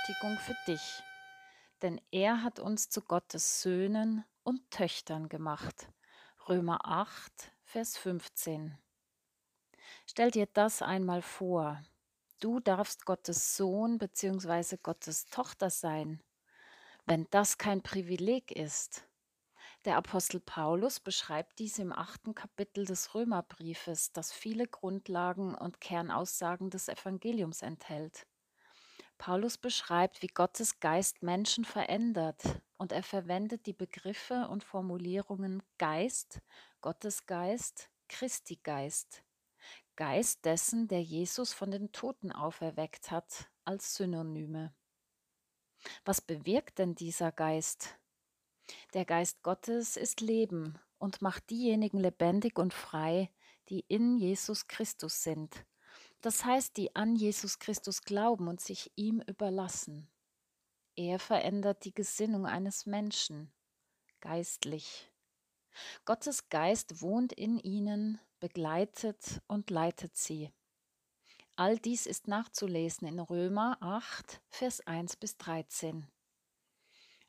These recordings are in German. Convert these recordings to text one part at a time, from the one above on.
Berechtigung für dich. Denn er hat uns zu Gottes Söhnen und Töchtern gemacht. Römer 8, Vers 15. Stell dir das einmal vor. Du darfst Gottes Sohn bzw. Gottes Tochter sein. Wenn das kein Privileg ist, der Apostel Paulus beschreibt dies im achten Kapitel des Römerbriefes, das viele Grundlagen und Kernaussagen des Evangeliums enthält. Paulus beschreibt, wie Gottes Geist Menschen verändert und er verwendet die Begriffe und Formulierungen Geist, Gottes Geist, Christi Geist, Geist dessen, der Jesus von den Toten auferweckt hat, als Synonyme. Was bewirkt denn dieser Geist? Der Geist Gottes ist Leben und macht diejenigen lebendig und frei, die in Jesus Christus sind. Das heißt, die an Jesus Christus glauben und sich ihm überlassen. Er verändert die Gesinnung eines Menschen, geistlich. Gottes Geist wohnt in ihnen, begleitet und leitet sie. All dies ist nachzulesen in Römer 8, Vers 1 bis 13.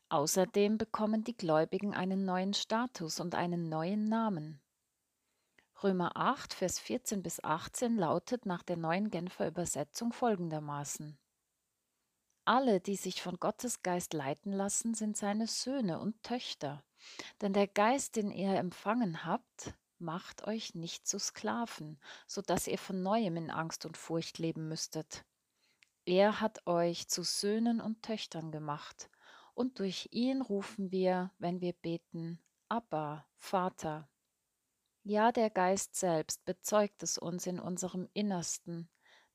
Außerdem bekommen die Gläubigen einen neuen Status und einen neuen Namen. Römer 8, Vers 14 bis 18 lautet nach der neuen Genfer Übersetzung folgendermaßen. Alle, die sich von Gottes Geist leiten lassen, sind seine Söhne und Töchter. Denn der Geist, den ihr empfangen habt, macht euch nicht zu Sklaven, so dass ihr von neuem in Angst und Furcht leben müsstet. Er hat euch zu Söhnen und Töchtern gemacht und durch ihn rufen wir, wenn wir beten, Abba, Vater. Ja, der Geist selbst bezeugt es uns in unserem Innersten,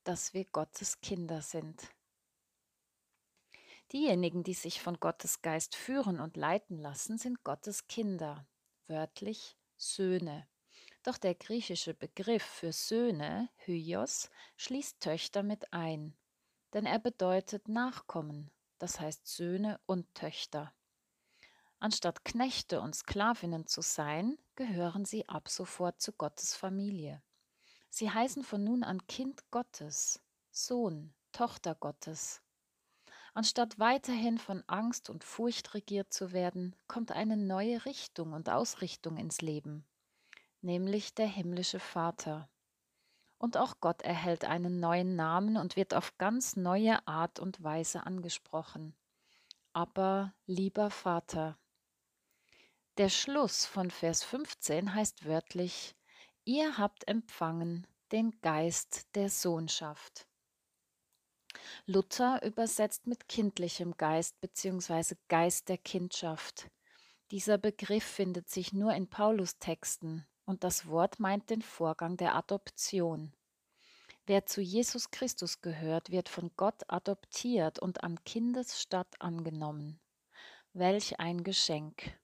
dass wir Gottes Kinder sind. Diejenigen, die sich von Gottes Geist führen und leiten lassen, sind Gottes Kinder, wörtlich Söhne. Doch der griechische Begriff für Söhne, Hyos, schließt Töchter mit ein, denn er bedeutet Nachkommen, das heißt Söhne und Töchter. Anstatt Knechte und Sklavinnen zu sein, gehören sie ab sofort zu Gottes Familie. Sie heißen von nun an Kind Gottes, Sohn, Tochter Gottes. Anstatt weiterhin von Angst und Furcht regiert zu werden, kommt eine neue Richtung und Ausrichtung ins Leben, nämlich der himmlische Vater. Und auch Gott erhält einen neuen Namen und wird auf ganz neue Art und Weise angesprochen. Aber lieber Vater. Der Schluss von Vers 15 heißt wörtlich, ihr habt empfangen den Geist der Sohnschaft. Luther übersetzt mit kindlichem Geist bzw. Geist der Kindschaft. Dieser Begriff findet sich nur in Paulus Texten und das Wort meint den Vorgang der Adoption. Wer zu Jesus Christus gehört, wird von Gott adoptiert und an Kindesstatt angenommen. Welch ein Geschenk.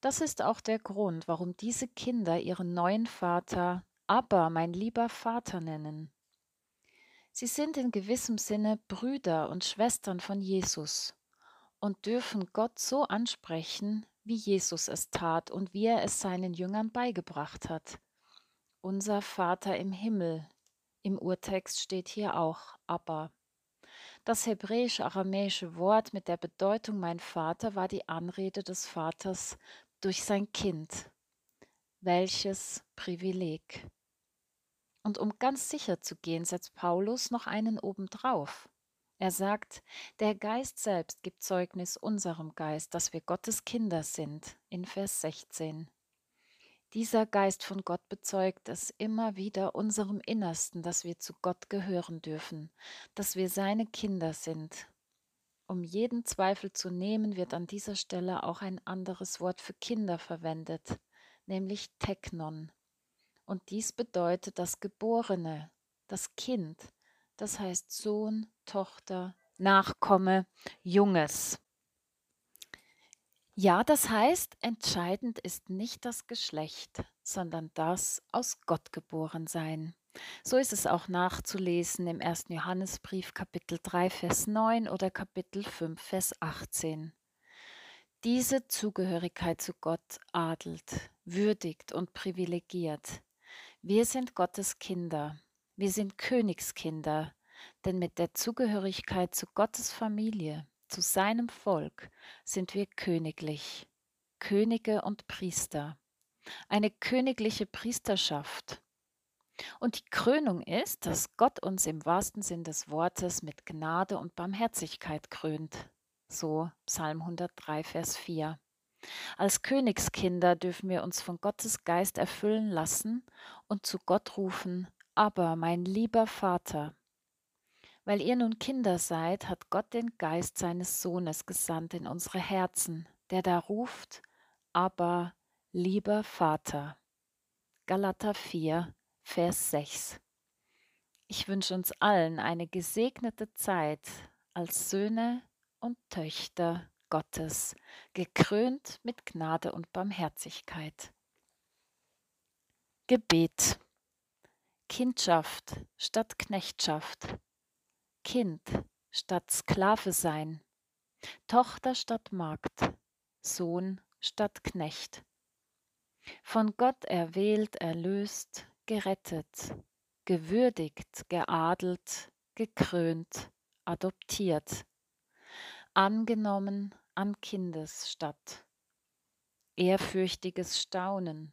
Das ist auch der Grund, warum diese Kinder ihren neuen Vater aber mein lieber Vater nennen. Sie sind in gewissem Sinne Brüder und Schwestern von Jesus und dürfen Gott so ansprechen, wie Jesus es tat und wie er es seinen Jüngern beigebracht hat. Unser Vater im Himmel. Im Urtext steht hier auch Abba. Das hebräisch-aramäische Wort mit der Bedeutung mein Vater war die Anrede des Vaters durch sein Kind. Welches Privileg. Und um ganz sicher zu gehen, setzt Paulus noch einen obendrauf. Er sagt, der Geist selbst gibt Zeugnis unserem Geist, dass wir Gottes Kinder sind, in Vers 16. Dieser Geist von Gott bezeugt es immer wieder unserem Innersten, dass wir zu Gott gehören dürfen, dass wir seine Kinder sind. Um jeden Zweifel zu nehmen, wird an dieser Stelle auch ein anderes Wort für Kinder verwendet, nämlich Teknon. Und dies bedeutet das Geborene, das Kind, das heißt Sohn, Tochter, Nachkomme, Junges. Ja, das heißt, entscheidend ist nicht das Geschlecht, sondern das aus Gott geboren sein. So ist es auch nachzulesen im 1. Johannesbrief Kapitel 3 Vers 9 oder Kapitel 5 Vers 18. Diese Zugehörigkeit zu Gott adelt, würdigt und privilegiert. Wir sind Gottes Kinder. Wir sind Königskinder. Denn mit der Zugehörigkeit zu Gottes Familie, zu seinem Volk, sind wir königlich, Könige und Priester, eine königliche Priesterschaft. Und die Krönung ist, dass Gott uns im wahrsten Sinn des Wortes mit Gnade und Barmherzigkeit krönt. So Psalm 103, Vers 4. Als Königskinder dürfen wir uns von Gottes Geist erfüllen lassen und zu Gott rufen, aber mein lieber Vater. Weil ihr nun Kinder seid, hat Gott den Geist seines Sohnes gesandt in unsere Herzen, der da ruft, aber lieber Vater. Galater 4, Vers 6. Ich wünsche uns allen eine gesegnete Zeit als Söhne und Töchter Gottes, gekrönt mit Gnade und Barmherzigkeit. Gebet. Kindschaft statt Knechtschaft. Kind statt Sklave sein. Tochter statt Magd. Sohn statt Knecht. Von Gott erwählt, erlöst, gerettet, gewürdigt, geadelt, gekrönt, adoptiert, angenommen an Kindesstatt, ehrfürchtiges Staunen,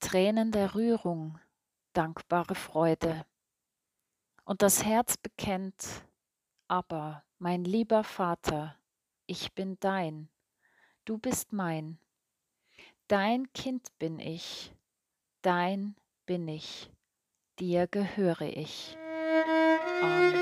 Tränen der Rührung, dankbare Freude. Und das Herz bekennt, aber mein lieber Vater, ich bin dein, du bist mein, dein Kind bin ich, dein bin ich, dir gehöre ich. Amen.